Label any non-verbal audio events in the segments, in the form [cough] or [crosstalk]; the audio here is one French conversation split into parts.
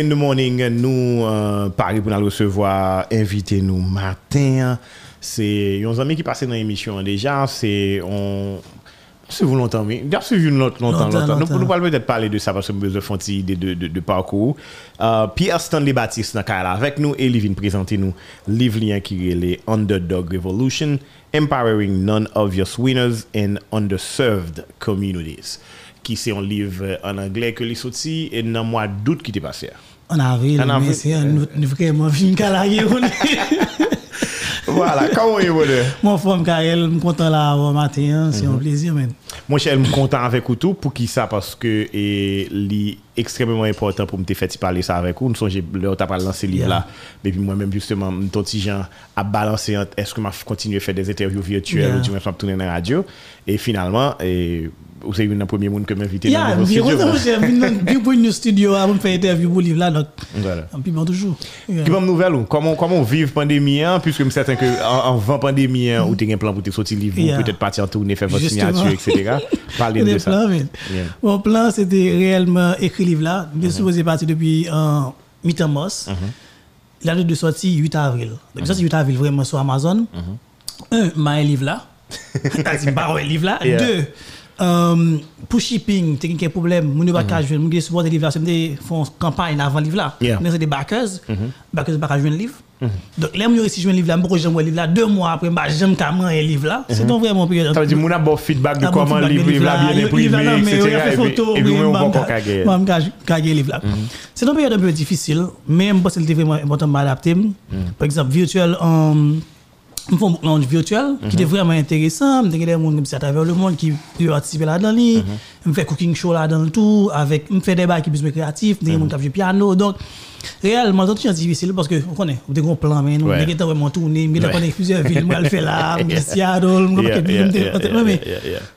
Caroline de Morning, nous, euh, Paris pour nous recevoir, inviter nous matin. C'est un ami qui passait dans l'émission déjà. C'est on. Si vous longtemps, mais bien suivi longtemps, longtemps, Longtemps. Nous, parlons peut-être parler de ça parce que nous avons besoin de idée de, de, de parcours. Euh, Pierre Stanley Baptiste dans le avec nous et il vient présenter nous livre lien qui est les Underdog Revolution, Empowering Non-Obvious Winners in Underserved Communities. Qui c'est un livre en anglais que les sorti et dans mois d'août qui t'est passé. En avril, En avril. c'est un autre- vraiment film calarié. voilà, comment Mon forme Karel, je suis content là au matin, hein, c'est un Mhm. plaisir. Moi, je suis content avec vous tout. Pour qui ça? Parce que c'est extrêmement important pour me faire parler ça avec vous. Nous sommes, là, tu as lancé le livre là. Et puis moi-même, justement, ton petit a balancé entre est-ce que je continue à faire des interviews virtuelles ou je vais tourner dans la radio. Et finalement, et, vous êtes une des premiers monde que m'inviter Yeah, dans bien le studio. venu pour une studio avant de faire interview pour le livre là, donc, Voilà. en puis bon toujours. Qui bonne nouvelle ou? Comment comment vivre pandémie hein, puisque je suis certain que en, en vent pandémie hein, ou tu as un plan pour te sortir livre ou Yeah. peut-être partir en tournée faire votre signature etc. [laughs] Parlez de ça. mais-. Mon plan, c'était réellement écrire là. Je suis supposé partir depuis euh, mi-temps mars. Mm-hmm. La date de sortie 8 avril. Donc, sorti 8 avril vraiment sur Amazon. Un, m'a un livre là. T'as [laughs] dit, bah ouais, livre là. Yeah. Deux, euh, pour shipping, t'as quelques problèmes. Moun yo pas ka joindre, moun yo supporter livre là, c'est des font campagne avant livre là. Mais c'est des backers. Backers pas ka joindre livre. Donc, là, moi, réussi à joindre livre là, moi, j'aime le livre là. Deux mois après, bah, j'aime carrément un livre là. C'est donc vraiment période. Ça veut dire mon a bon feedback de Ah, comment le livre là bien imprimé etc. Et photo, Et moi on va encore m'am ka- kage livre là. C'est une période un peu difficile, mais je pense que c'était vraiment important de m'adapter. Par exemple, virtuel, euh, je fais un virtuel qui était vraiment intéressant. Je des gens à travers le monde qui peuvent participer là-dedans. Je fais cooking show là-dedans le tout, avec, je fais des bails qui sont plus créatifs, des gens qui jouent piano. Donc, réellement, c'est difficile parce que, vous connaissez, vous avez un plan, mais nous, Ouais. vous avez vraiment tourné, mais Ouais. on a plusieurs villes, je fais là, fais [laughs] Seattle, yeah, mais-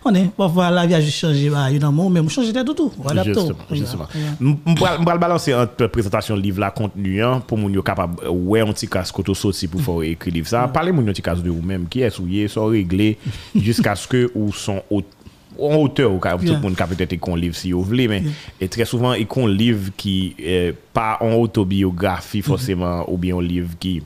on est, parfois la vie a juste changé, bah, il y a un moment, mais on change de tout. On adapte tout. Justement. Je vais balancer entre présentation livre là contenu hein, pour moun yo capable ouais casse koto sorti pour faire écrire livre ça. Parlez petit casse de vous même qui est souillé, sont réglé [laughs] jusqu'à ce que ou en auteur ou tout Yeah. le monde qui a peut-être un livre si vous voulez mais et très souvent il un livre qui est pas en autobiographie forcément ou bien un livre qui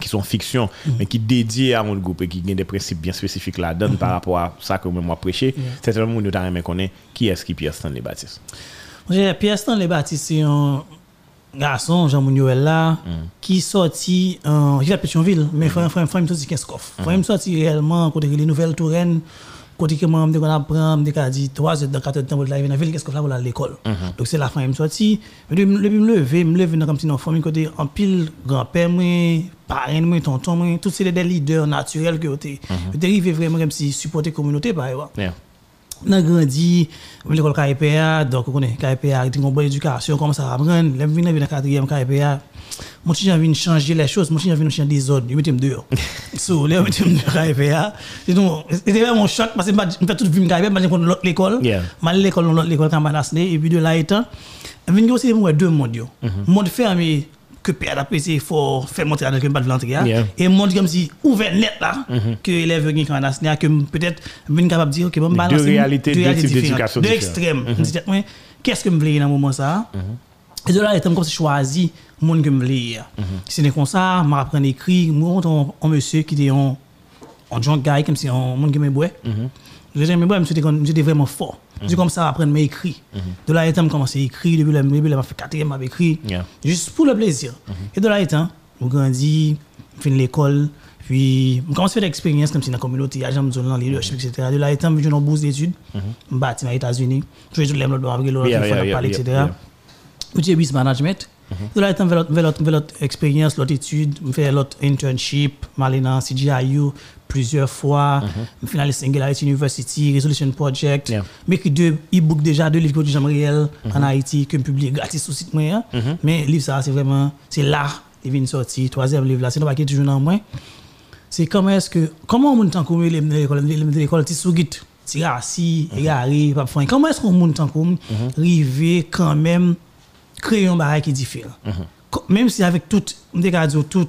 qui sont fiction, mais qui dédiés à mon groupe et qui ont des principes bien spécifiques là-dedans par rapport à ça que moi prêché. C'est moun yo t'a aimé connaître qui est-ce qui Pierre Stanley Baptiste. Pierre Stanley Baptiste, c'est un garçon, Jean Mounioel là, qui sorti, j'ai à Pétionville, mais il faut faut- faut me sortir 15 coffres. Il faut me sortir réellement, côté les nouvelles Touraine, côté que moi, on a dit 3 heures dans 4 heures de temps pour la ville, qu'est-ce que pour aller à l'école? Donc c'est la fin, il me sorti. Depuis me lever, me lever dans comme si dans famille côté en pile grand-père moi, parrain moi, tonton moi, tous des leaders naturels que j'étais. J'étais arrivé vraiment comme si supporter communauté par exemple A grandi, on l'école KPA, donc on connaît KPA, il y a une bonne éducation, comment ça apprendre. Là, je viens dans le quatrième KPA, mon petit envie de changer les choses, mon petit envie de changer des ordres, dehors. [laughs] So, là, je mettais dehors KPA. Et donc, C'était vraiment un choc parce que je fais toute vie KPA, je vais l'autre l'école, l'école, l'autre l'école Camanasné, et puis de là étant, je viens aussi moi deux mondes. Monde fermé, que Pierre a pesé, il faut faire monter le pas de l'entrée. Yeah. Et monde comme si ouvert net là, que l'élève vient Camanasné, que peut-être, je suis capable de dire, que bon, deux balancer réalités, deux types différentes, Deux extrêmes. Je me dis, ouais, qu'est-ce que je voulais dans ce moment ça? Et de là, il comme si choisi le monde que je voulais. C'est comme ça, je apprends à écrire, je rencontre un, monsieur qui était un, un drunk guy, comme si un monde qui me boit. Je mais moi, j'étais j'étais vraiment fort. C'est comme ça, apprendre à écrire. De là, il a commencé à écrire, depuis le début, a fait quatrième, il écrit, juste pour le plaisir. Et de là, il a grandi, fin l'école, puis je commence à faire des expériences comme si dans la communauté, à Jamzon, dans le leadership, etc. De là, il a j'ai une bourse d'études, je bâtis aux États-Unis, je suis tout l'autre, l'autre, l'autre, parler, yeah, etc. J'ai business management. De là, je fais l'autre- expérience, l'autre étude, je fais l'autre internship, je suis allé dans CGIU plusieurs fois, suis allé à Singularity University, Resolution Project, Yeah. j'ai écrit deux e-books déjà, deux livres de Jean réel en Haïti, que je publie gratis sur le site. moi, hein. Mais le livre, ça, c'est vraiment, c'est là, il vient de sortir, troisième livre là, c'est pas qui est toujours dans moi. C'est comment est-ce que, comment on monte en commun les l'école, les l'école, tu sous guide, tu assis, égaré, pas fin. Comment est-ce qu'on monte en commun, river quand même, créer un barrage qui est différent? Co- Même si avec tout, on dit qu'à dire tout,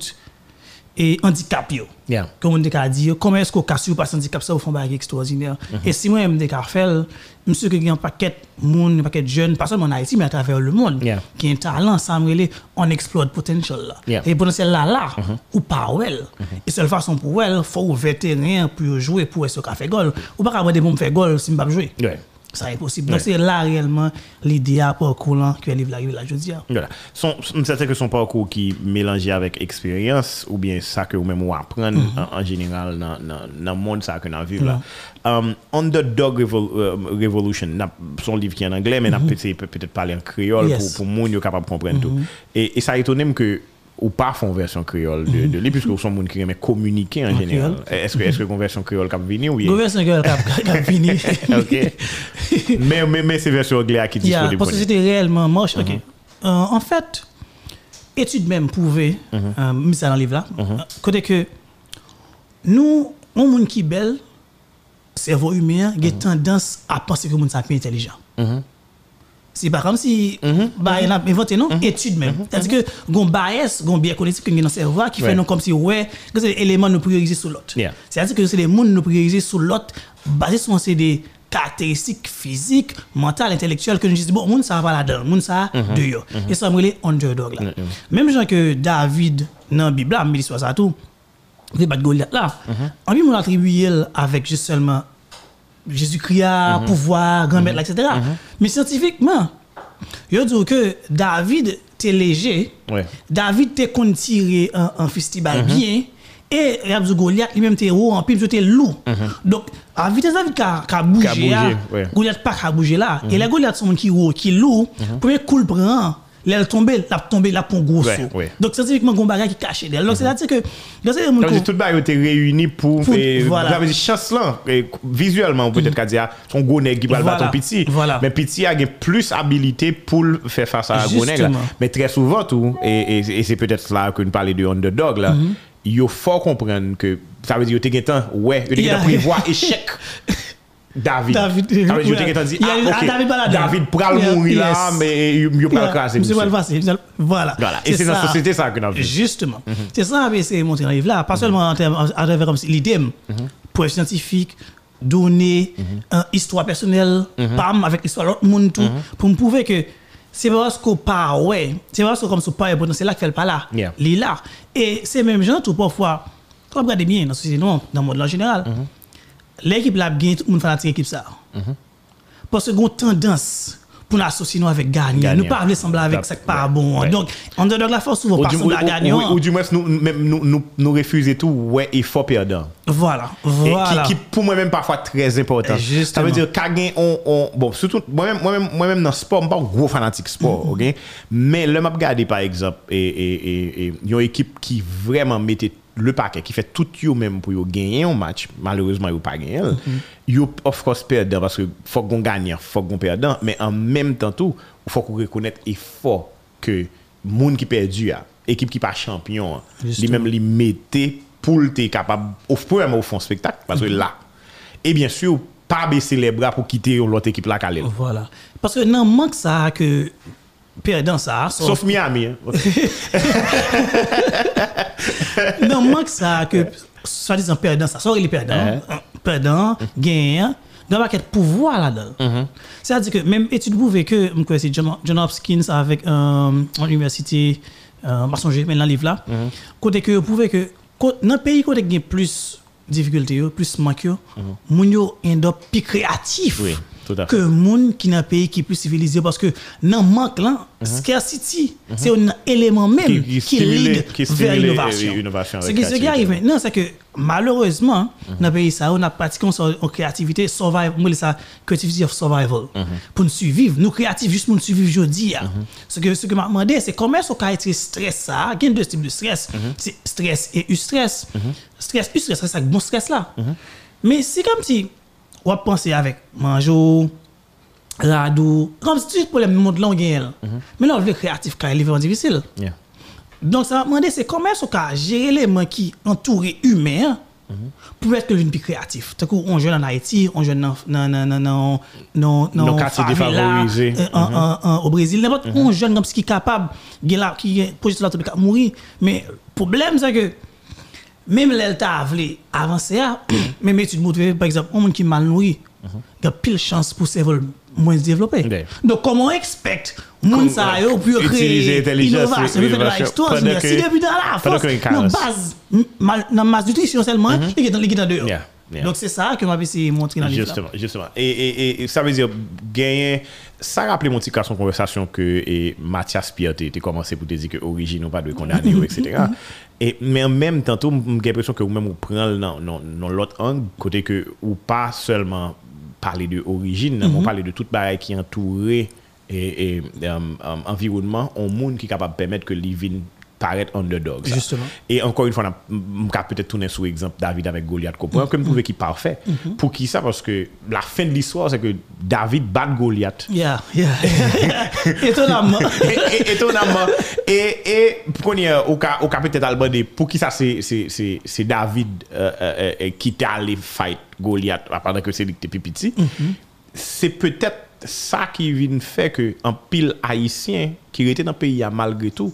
et handicap yo. Yeah. Comme on dit qu'à dire, comment est-ce qu'on casse pas handicap ça au fond bague extraordinaire. Et si moi me qu'à faire, monsieur que un paquet monde, un paquet de jeunes, pas seulement en Haïti mais à travers le monde Yeah. qui a un talent ça me on explode potential là. Yeah. Et potentiel là là ou pas well. Et seule façon pour elle, faut ou vétéran pour jouer pour ce qu'a fait goal. Ou pas avoir des bons faire goal si pas jouer. Ouais. Ça est possible. Donc c'est là réellement l'idée à parcours que livre arrive là je dis. Voilà. Son, c'est que son parcours qui mélangé avec expérience ou bien ça que ou même ou apprendre en, en général dans dans dans le monde ça que nous vivons là. Um, Underdog Revol- euh, Revolution, son livre qui est en anglais, mais n'a peut-être peut-être parler en créole Yes. pour pour monde capable de comprendre tout. Et, et ça étonne que ou pas font version créole de, de lui puisque vous sont monde qui aime communiquer en général. Est-ce que est-ce que conversion créole cap venir ou bien? Gouvernement girl cap cap fini. [laughs] OK. mais mais mais c'est version anglaise qui est Yeah, disponible. parce que c'était réellement moche. ok. Euh, en fait, études même prouvées, euh, mis ça dans le livre là, euh, côté que nous, on monde qui belle, cerveau humain, il a tendance à penser que le monde est intelligent. C'est pas comme si bah, il a inventé non? Étude même. C'est-à-dire que gon bias, gon biais cognitif que dans cerveau qui fait non comme si ouais, que c'est des éléments nous prioriser sur l'autre. C'est-à-dire que c'est les mondes nous prioriser sur l'autre basé sur des caractéristiques physiques, mentales, intellectuelles que nous disons bon monde ça va là-dedans, monde ça de yo. Et ça me underdog là. Même gens que David dans la Bible, mais ça tout. Il bat Goliath là. En lui on attribue avec juste seulement Jésus-Christ a pouvoir, grand maître, etc. Mais scientifiquement, il dit que David était léger, Ouais. David était qu'on un, un festival bien, et dit Goliath lui-même était haut, en pile, était lourd. Donc, à vitesse David qui a, bougé. Goliath pas qui a bougé là. Et la Goliath, son monde qui haut, qui lourd, premier coup le prend, elle tombé, la tombé, la pon gros Ouais, ouais. Donc, scientifiquement, il y a qui caché d'elle. Donc, c'est-à-dire que, dire tout le bail était réuni pour, Pour- et, voilà. ça veut dire chance là et visuellement on peut être qu'à dire son gros nègre qui va le Voilà. battre petit Voilà. mais petit a plus habilité pour faire face à un gros nègre mais très souvent tout et, et, et c'est peut-être là que nous parlons de underdog là il faut comprendre que ça veut dire que tu as temps ouais tu as prévoir échec [laughs] David. David, dit, a- ah, David Baladin. David pral mourir là, mais il pral craser. Monsieur monsieur- Voilà. Voilà. Et c'est dans la société ça que nous vivons. Justement. C'est ça que c'est montré dans le livre là. Pas seulement en travers comme l'idée, preuve scientifique, données, euh, histoire personnelle, pam, avec l'histoire de l'autre monde, tout, pour me prouver que c'est parce qu'on pas ouais, c'est parce qu'on comme ça pas bon, c'est là fait pas là. Il est là. Et c'est même gens tout parfois, quand on regarde bien dans la société, non, dans le monde en général, l'équipe là, bien, tout le monde fait l'équipe ça. Parce que une tendance pour nous associer nous avec gagnant. Nous pas sembler avec ça pas bon. Donc, underdog la force souvent Ou pas sembler ou- gagnant. ou du moins, nous, même, nous, nous, nous refuser tout, ouais, il faut perdre. Voilà, Et voilà. Qui, pour moi-même parfois très important. Ça veut dire qu'à on, on, bon, surtout, moi-même, moi-même, moi-même dans le sport, je ne suis pas un gros fanatique sport, Mm-hmm. ok? Mais le m'a regardé, par exemple, et, et, et, et, une équipe qui vraiment mettait le paquet, qui fait tout yo même pour gagner un match, malheureusement, yo pas gagné. Mm-hmm. Yo, of course, perdant, parce que faut qu'on gagne, faut qu'on perdant, mais en même temps tout, faut qu'on reconnaisse effort que monde qui perdu, a, équipe qui pas champion, a, li Justement. même li mettait pour le capable, au premier au fond spectacle, parce que là, et bien sûr, pas baisser les bras pour quitter l'autre équipe là qu'elle. Voilà. Parce que non, manque ça que perdant ça, sauf, Sauf Miami. hein. [laughs] [laughs] non, manque ça que soi-disant perdant ça, soit il est perdant, Uh-huh. hein, perdant, gagnant, il doit pas être pouvoir là-dedans. Uh-huh. C'est-à-dire que même étude prouvée que, je crois c'est John, Hopkins avec euh, l'université euh, Massonger, mais dans le livre là, Uh-huh. côté que dans le pays côté il y a plus difficultés, yo, plus manque, yo, moun yo end up plus créatif. Oui, tout à fait. Que moun qui dans un pays qui plus civilisé parce que dans manque là, scarcity, c'est un élément même. Qui- lead vers l'innovation. Ce qui, créativité. arrive maintenant, c'est que malheureusement, dans le pays, ça, on a pratiqué en créativité, survival, ça, creativity of survival. Pour nous survivre, nous créatifs, juste pour nous survivre aujourd'hui. hein. Ce que, ce que m'a demandé, c'est comment est-ce qu'on a été stress ça? Il y a deux types de stress. C'est stress et eustress. Stress, eustress, c'est ça, bon stress là. Mais c'est comme si, on penser avec manger, radou, comme si tout le monde là, on gagne. Mais là, on veut créatif, car il est vraiment difficile. Yeah. Donc, ça va demander, c'est comment est-ce qu'on gérer les gens qui entourent humains pour être que l'une plus créatif. Tout coup, on jeune en Haïti, on jeune dans dans dans dans Dans quartier favela, défavorisé. euh, en- au Brésil, n'importe on jeune comme ça qui est capable, qui est là, qui est position là, mourir. Mais le problème c'est que même l'Elta a ah, même étude montre, par exemple, un monde qui est mal nourri, il y a pile chance pour cerveau moins développé. Donc, comment expect monde ça ouais, yo pour créer innovation, faire de la pendant Si depuis dans la force, dans base, dans masse nutrition seulement, dans il est dans dehors. Yeah. Donc, c'est ça que m'a essayé de montrer dans le livre. là. Justement, justement. Et, et, ça veut dire gagner. Ça rappelait mon petit cas son conversation que et Mathias Pierre t'es commencé pour te dire que origine ou pas de condamner [laughs] etc. Et mais en même temps, j'ai l'impression que vous même vous prenez dans, dans, dans l'autre angle côté que ou pas seulement parler de origine, mais on parler de toute barrière qui entourait et, et euh, environnement, un monde qui est capable de permettre que living paraître underdog. ça. Justement. Et encore une fois, on a peut-être tourner sur l'exemple David avec Goliath. Qui est parfait. Pour qui ça? Parce que la fin de l'histoire, c'est que David bat Goliath. Yeah, yeah. [laughs] Étonnamment. [laughs] étonnamment. Et, et pour qu'on y ait au cas, au cas peut-être Albany, pour qui ça c'est, David euh, euh, euh, qui était allé fight Goliath pendant que c'est lui qui était plus petit. C'est peut-être ça qui vient faire que un pile haïtien qui était dans le pays malgré tout,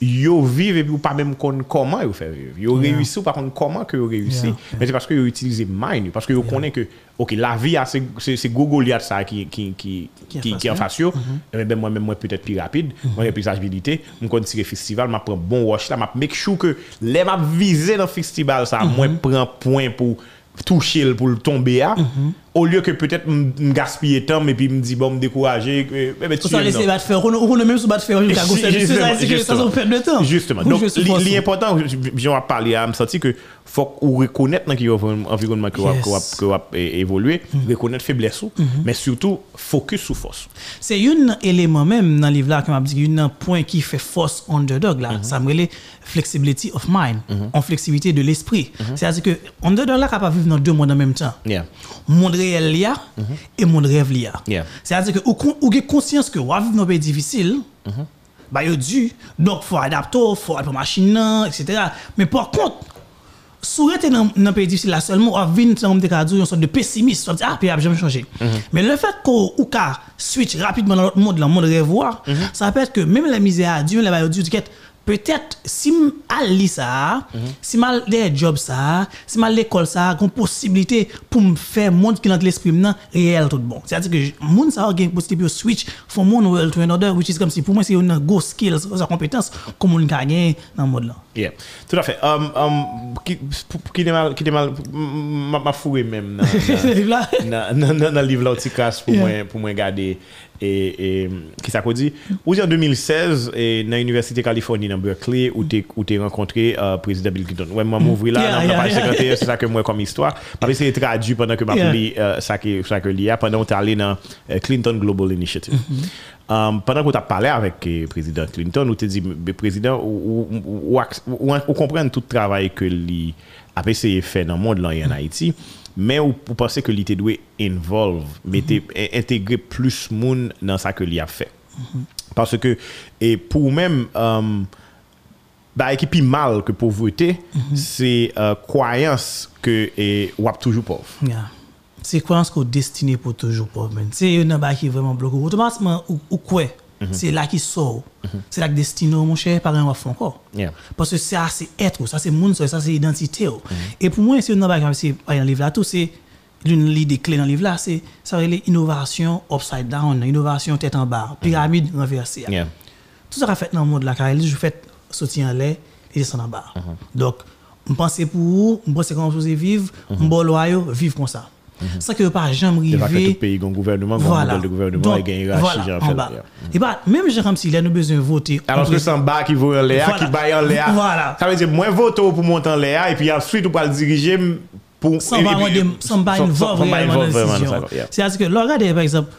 yo vivent et puis pas même comment ils fait vivre. Yo Yeah. réussi ou pas comment que yo réussi. Yeah, Mais c'est parce que yo utilisé mind, parce que yo connaît que OK, la vie c'est c'est c'est go Goliath ça qui qui qui Qui en face yo. Eh ben moi même moi peut-être plus rapide, moi j'ai plus agilité, moi quand tirer festival, m'a prend bon watch là, m'a make sure que les m'a visé dans festival ça, moi prend point pour toucher pour le tomber à au lieu que peut-être me gaspiller temps mais puis me dit bon me décourager que eh ben, tu ça, laisser battre faire. On même sur battre faire. à C'est Justement, ça, c'est que ça, justement. ça perd de temps. Justement. Donc, l'important, j'en ai parlé à me senti que faut qu'on reconnaisse dans quel environnement que Yes. vous avez évolué, reconnaître faiblesse, ou, mais surtout focus sur force. C'est un élément même dans le livre là qui m'a dit un point qui fait force underdog là. Ça me relève flexibility of mind, en flexibilité de l'esprit. C'est-à-dire que underdog là capable vivre dans deux mondes en même temps. Yeah. Réel là et monde rêve là. Yeah. C'est-à-dire que ou ou conscience que vous vivre dans un pays difficile. Bah yo dû donc faut adapter, faut aller machine etc. Mais par contre sous rete dans dans pays difficile là seulement on vient dans une sorte de pessimiste on dit ah puis a jamais changé mais le fait qu'on switch rapidement dans l'autre monde dans le monde revoir ça peut être que même la misère à Dieu là dire que peut-être si m al li ça si mal des job ça si mal l'école ça une possibilité pour me faire monde qui dans l'esprit maintenant réel tout bon c'est à dire que monde ça a une possibilité de switch from one world to another which is comme si pour moi c'est une go skills une compétence comme on gagne dans le monde là Yeah. Tout à fait. Um, um, qui, qui n'est mal, qui n'est mal, m'a fourré même dans- dans- livre là, pour moi, pour moi regarder. Et, et qui ça qu'on dit? Ou en 2016, et dans l'Université Californie, dans Berkeley, où tu as rencontré le président Bill Clinton. Ouais, moi, m'ouvrir là, Yeah, dans page yeah. 51, c'est ça que moi, comme histoire. Vais essayer de traduire pendant que Yeah. lis euh, ça que ça que pendant que tu allé dans euh, Clinton Global Initiative. Um, pendant que tu as parlé avec le président Clinton, ou tu dit, le président, ou, ou, ou, ou, ou comprendre tout le travail que lui a essayé de faire dans le monde là, en Haïti, mais ou, ou penser que lui te doit involve, mettez- intégrer plus de monde dans ça que lui a fait. Parce que, et pour même, um, bah, qui plus mal que pauvreté, c'est euh, croyance que et, ou toujours pauvre. Yeah. C'est croyance qu'on est destiné pour toujours pauvre. C'est une bas qui est vraiment bloqué. Automatiquement, ou, ou quoi? C'est là qui sort. C'est là que destiné, mon cher, par un enfant encore. Parce que ça, c'est être, ça, c'est monde, ça, c'est identité. oh. Et pour moi, c'est une qui c'est dans le livre là, tout, c'est l'une des clés dans le livre là, c'est ça, l'innovation upside down, innovation tête en bas, pyramide renversée. Tout ça qu'a fait dans le monde là, car je fais sortir en l'air et descendre en bas. Donc, je pense pour vous, je pense comment vous vivre, je loyaux, vivre comme ça. Ça que pas jamais C'est que tout pays a un gouvernement, Voilà. de gouvernement, Donc, a une hiérarchie, voilà, en bas. Et bah, même comme s'il a nous besoin de voter. Alors que c'est en bas qui vaut en l'air, Voilà. qui baille en l'air. Voilà. Ça veut dire, moins vote pour monter en l'air, et puis ensuite, on va le diriger pour. sans et- pas et sans pas sans- sans- sans vraiment dans décision. ça, yeah. C'est-à-dire que, regardez, par exemple,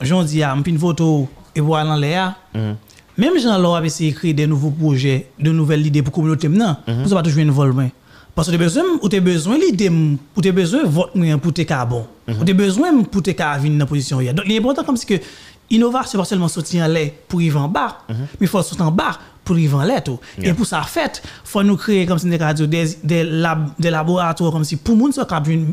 j'en dis, ah, une photo et voilà en l'air. Mm-hmm. Même Jean Laure avait essayé de créer des nouveaux projets, de nouvelles idées pour la communauté. Mm-hmm. Vous n'avez pas toujours une vol, mais. Parce que tu as besoin, ou tu as besoin l'idée, ou tu as besoin de vote moyen pour tes cas bon. Mm-hmm. Ou tu as besoin pour tes venir dans la position. où il. Donc, l'important, comme c'est que innovation, pas seulement sortir en l'air pour y en bas, mais il faut sortir en bas pour y en l'air tout. Et pour ça, fait, il faut nous créer, comme c'est des, des, des, lab, des laboratoires, comme si pour nous, ça capable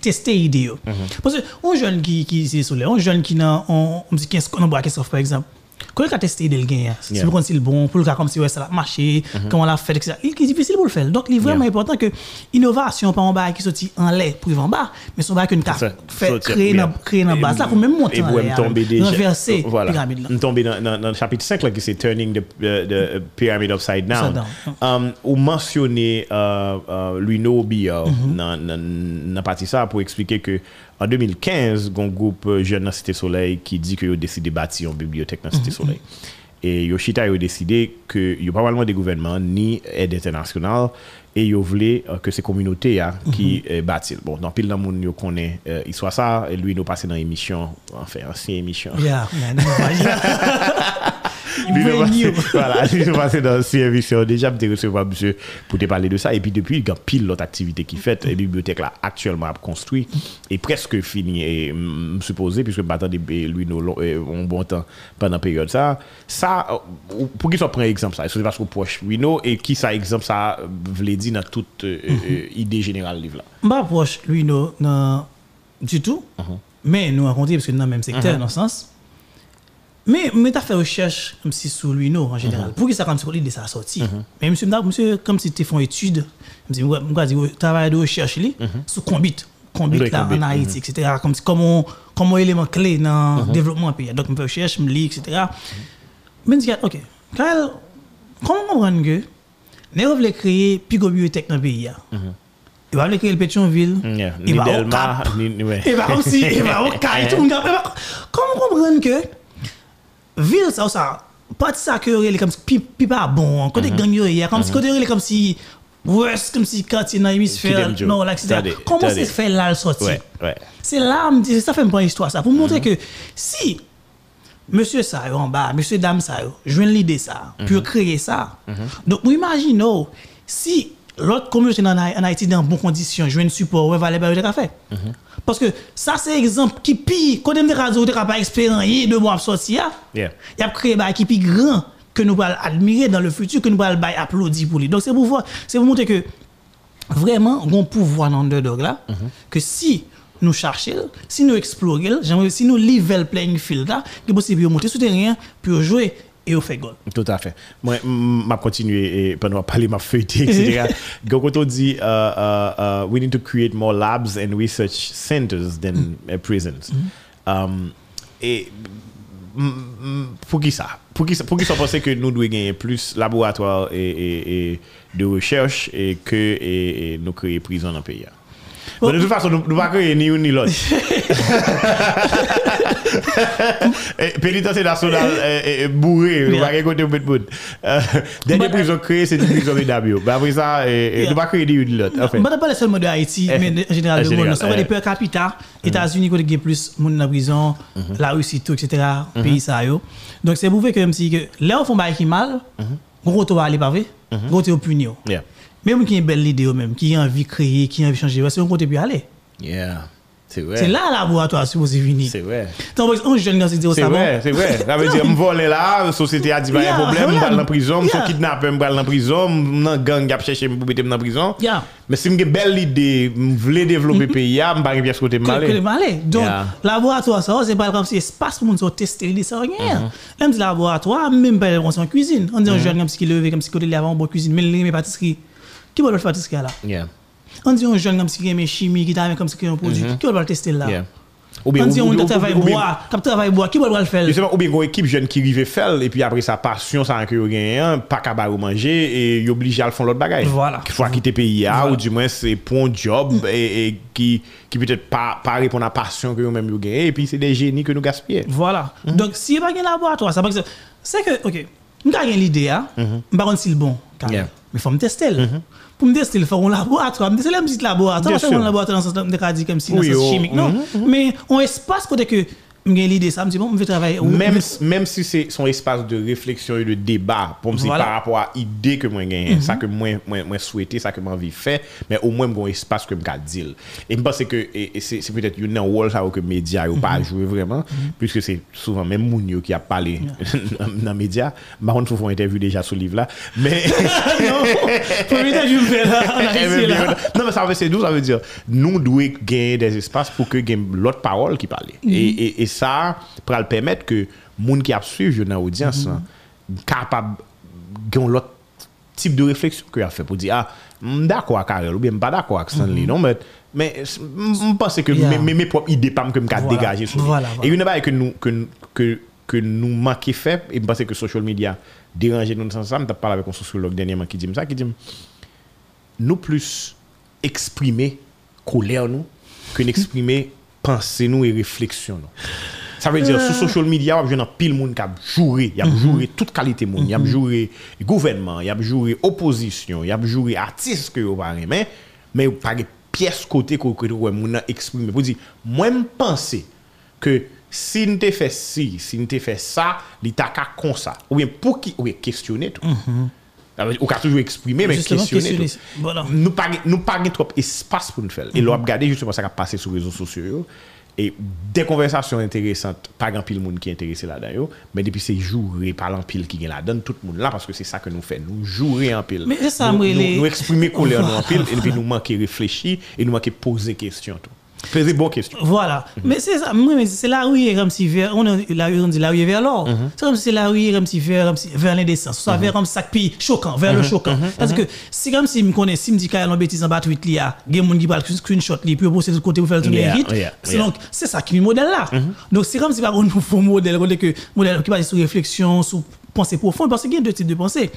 tester l'idée. yo. Parce que un jeune qui, qui c'est sur l'air, un jeune qui n'a, on, on dit 15 ans, on boit 15 par exemple, Quand il a testé le gain, hein, si vous c'est le bon, pour le cas comme si ouais, ça a marché, comment on l'a fait, etc. Il est difficile pour le faire. Donc, il est vraiment important que l'innovation, pas un bail qui sortit en lait pour vivre en bas, mais son que nous Ça, fait créer dans base là, pour même monter et en l'air, renverser voilà. pyramide là. tomber dans, le chapitre 5 là qui c'est turning the, the, the pyramid upside down, Um, ou mentionner euh, euh, Luino Bia Mhm. dans dans partie ça pour expliquer que en 2015 un groupe jeune dans Cité Soleil qui dit que a décidé de bâtir une bibliothèque dans. Cité Soleil et Yoshita a décidé que il pas vraiment des gouvernements ni aide internationale et yo voulait euh, que ces communautés là, qui Mhm. euh, bâtissent bon dans pile dans monde yo connaît euh, il soit ça et lui nous passé dans émission enfin ancienne émission Yeah. [laughs] lui voilà lui passé dans ancienne émission déjà me recevoir monsieur pour te parler de ça et puis depuis il y a pile l'autre activité qui fait et bibliothèque là actuellement a construit et presque fini et me supposé puisque maintenant lui nous un bon temps pendant la période ça ça euh, pour qui ça prend exemple ça c'est parce que proche lui nous et qui ça exemple ça voulait dire dans toute euh, euh, idée générale livre là Pas proche, lui, non, non, du tout. Uh-huh. Mais nous rencontrons parce que nous dans le même secteur, dans le sens. Mais, as fait recherche comme si sur lui, non, en général. Uh-huh. Pour que ça, comme si ça sorti. Mais monsieur, monsieur, comme si tu fais une étude, je me dis, travail de recherche, li, sur Combit. Combit, là, en Haïti, etc. Comme si, comment, comment élément clé dans le développement du pays. Donc, je fais recherche, je me lis, etc. Mais je dis, ok, Kyle, comment comprendre que, nous voulons créer plus de bibliothèque dans le pays, hein? il va créer le Pétionville, Yeah, il va au Cap, il va aussi, il va au Cap, tout le monde Comment comprendre que ville ça ça pas de ça que il est comme si pas bon côté Mhm. gang yo hier comme si côté il est comme si ouest comme si quartier dans l'hémisphère non. Tade, Comment c'est fait là le sortir c'est là, me dit, ça fait une bonne histoire, ça, pour montrer que si monsieur ça en bas, monsieur dame ça joue l'idée ça, puis créer ça. Donc, imaginons, si l'autre communauté en, Haï- en Haïti dans bonnes conditions, un support, ouais, va aller faire café. Parce que ça, c'est exemple qui pire, quand on radio, on pas expérimenté de moi sortir, il a créé un qui plus grand que nous allons admirer dans le futur, que nous allons applaudir pour lui. Donc, c'est pour voir, c'est pour montrer que vraiment, on a pouvoir dans l'underdog là, que si nous cherchons, si nous explorons, si nous livrons le playing field là, il est possible de monter sur le terrain, puis jouer et on fait. Tout à fait. Moi, je continuer et pendant parler ma feuilleté, etc. [laughs] Quand on dit, uh, uh, uh, we need to create more labs and research centers than uh, prisons. Um, et mm, mm, pour qui ça? Pour qui, ça- pour qui ça que nous devons gagner plus laboratoire et, et, et de recherche et que et, et nous créer prison dans le pays Bon, de toute façon, nous ne pas créer ni une ni l'autre. Eh, Pénitentiaire national eh, eh, bourré, nous ne pas côté bout de bout. Dernière prison créée, c'est une prison de Dabio. Après ça, nous ne pas créer ni une ni l'autre. Je ne parle seulement de Haïti, mais en général général, monde. Ça va eh. des pays capitales, États-Unis, où il y a plus de monde dans la prison, la Russie, tout, etc., pays ça. Donc c'est pour faire que même si là, on fait mal, gros, tu vas aller pavé, gros, tu vas punir. Même qui a une belle idée, même, qui a envie de créer, qui a envie de changer, c'est un côté puis aller. Yeah. C'est vrai. C'est là le laboratoire supposé venir. C'est vrai. Donc, un jeune qui se dit, oh, C'est ça vrai, c'est vrai. [laughs] Ça veut dire, me voler là, la société a dit, bah, Yeah, un problème, je vais dans la prison, je suis kidnappé, je vais dans la prison, je gang qui a cherché pour mettre dans la prison. Mais si j'ai une belle idée, je veux développer le pays, je ne vais pas à ce côté de malais. Donc, laboratoire, ça, c'est pas comme si espace pour nous tester l'idée, ça, rien. Mm-hmm. On dit laboratoire, même pas on en cuisine. On dit un jeune comme si qui levé, comme si côté de avant, on cuisine, mais les pâtisserie. Qui va le faire pâtisserie là? Yeah. On dit un jeune comme si qui aime chimie, qui t'a comme si qui a un produit. Qui va le tester là? Mm-hmm. Yeah. Ou bien, On dit on travaille bois, qui travaille bois, qui va le faire? Justement, ou bien une équipe jeune qui arrive faire et puis après sa passion, ça que gagne, pas capable de manger et il obligé à le faire l'autre bagaille. Voilà. Qu'il faut quitter le pays ah, ou du moins c'est pour un job et, et qui qui peut-être pas pas répondre à la passion que yo même et puis c'est des génies que nous gaspillons. Voilà. Donc, s'il n'y a pas de laboratoire, ça par c'est que, ok, je n'ai l'idée, hein, je ne sais pas si c'est bon, mais il faut me tester. Le. Pour me tester, il faut un laboratoire. Me tester un petit laboratoire. C'est un laboratoire dans le sens de radis comme si dans le sens chimique, non. Mais on espace côté que j'ai l'idée, ça me dit, bon, je vais travailler. Même, même si c'est son espace de réflexion et de débat, pour me Voilà. par rapport à l'idée que moi gagne, ça que moi, moi, moi souhaité, ça que moi envie faire, mais au moins mon espace que je dire. Et je pense que c'est peut-être une rôle ça que les médias n'ont pas joué vraiment, puisque c'est souvent même Mounio qui a parlé [laughs] dans les médias. Contre, il faut une interview déjà sur livre [laughs] là. Mais. non, me fais là, là. Non, mais ça veut, c'est d'où ça veut dire? Nous devons gagner des espaces pour que l'autre parole qui parle. et, et, et ça, pour le permettre que moun qui a suivi dans l'audience, là, capable de l'autre type de réflexion que a fait pour dire, ah, d'accord avec Karel, ou bien pas d'accord avec Stanley, non, mais, mais je pense que mes, propres idées, pas que me dégager sur Et une chose que nous, que, que, que nous manquons fait, et je pense que social media dérange nous dans ce sens, je parlé avec un sociologue dernièrement qui dit ça, qui dit, nous plus exprimer colère nous que d'exprimer pensée nous et réflexion nous. Ça veut dire, sur social media, il y a pile monde qui a joué, il y a joué toute qualité monde, il y a joué gouvernement, il y a joué opposition, il y a joué artiste que vous parlez, mais mais de pièce côté que vous exprimer. Pour dire, moi je pense que si nous fait ci, si nous fait ça, l'état comme ça. Ou bien pour qui ou bien questionner tout. Dire, Ou qu'a toujours exprimer mais. Voilà. Nous nous pas gen trop espace pour nous faire. Et l'on regarder justement ça qui a passé sur les réseaux sociaux yo. et des conversations intéressantes, pas grand pile monde qui est intéressé là-dedans yo, mais depuis c'est jouer par l'empile qui est là-dedans tout le monde là parce que c'est ça que nous fait, nous jouer en pile. Mais c'est ça, nous, moi, nous, les- nous exprimer colère nous [laughs] en pile et tout. Poser bonne question. Voilà. Mhm. Mais c'est ça, moi, mais c'est la rue est comme si vers, on a la rue, on dit la rue est vers l'or. Mhm. C'est comme si la rue est comme si vers, comme si vers l'indécence. Soit vers comme ça, puis choquant, vers le Mhm. choquant. Parce que c'est comme si me connais, si me dit qu'il y a une bêtise en bas tweet il y a monde qui parle screenshot li, puis poster de côté pour faire le tourner Yeah, yeah, C'est yeah. Mhm. donc, c'est ça qui est le modèle là. Donc c'est comme si par contre, faut modèle, que, modèle qui base sur réflexion, sur pensée profonde, parce qu'il y a deux types de pensée.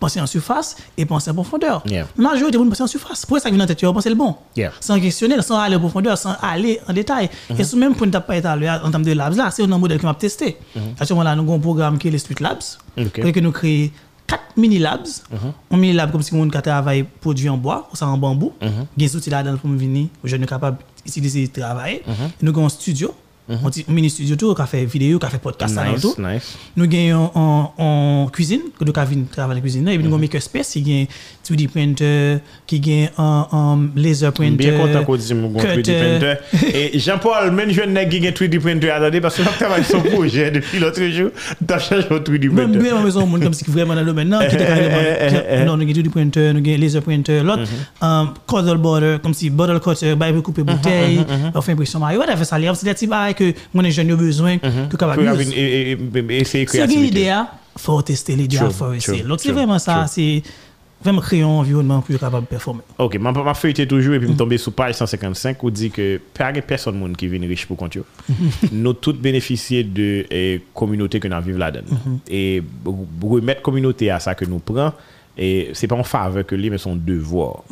Pensée en surface et pensée en profondeur. Yeah. La majorité de pensée en surface. Pourquoi ça vient dans ta tête, penser le bon Yeah. sans questionner, sans aller en profondeur, sans aller en détail. Et ce même point pas étalé en termes de labs là, c'est un modèle que m'a testé. À ce moment-là, nous avons un programme qui est les Street Labs, Ok. et que nous créons quatre mini labs. Un mini lab comme si on travaille produit en bois, ou ça en bambou. Il y a des outils là-dedans pour venir, aux jeunes capables d'utiliser travailler. Nous avons un studio, un petit mini studio tout, qui fait vidéo, qui fait podcast Nice, tout. nice. Nous avons en, en cuisine, que nous avons travailler en cuisine. Et puis nous avons a un 3D printer, qui a un, un laser printer. Bien content qu'on dise mon 3D cutter. printer. [laughs] Et Jean-Paul, même jeune nègre qui un 3D printer, attendez, parce que travaille sur projet depuis l'autre jour, changé un 3D Même printer. bien, besoin de monde comme si vraiment dans le domaine, non, qui était Eh, eh, eh. Non, nous avons 3D printer, nous avons laser printer, l'autre, um, cuddle border, comme si bottle cutter, bah, couper bouteille, on fait impression Mario, whatever, ça, c'est des petits que mon jeune a besoin, que capable et- et- et- essayer créativité. idée, hein, faut tester l'idée, faut essayer. Donc, c'est vraiment ça, c'est vraiment créer un environnement plus capable de performer. Ok, ma, ma feuilleté toujours et puis me tomber sur page 155 où dit que pas personne monde qui vient riche pour compte. yo. nous tous bénéficier de eh, communauté que nous vivons là-dedans. Et pour remettre communauté à ça que nous prenons et c'est pas en faveur que lui mais son devoir.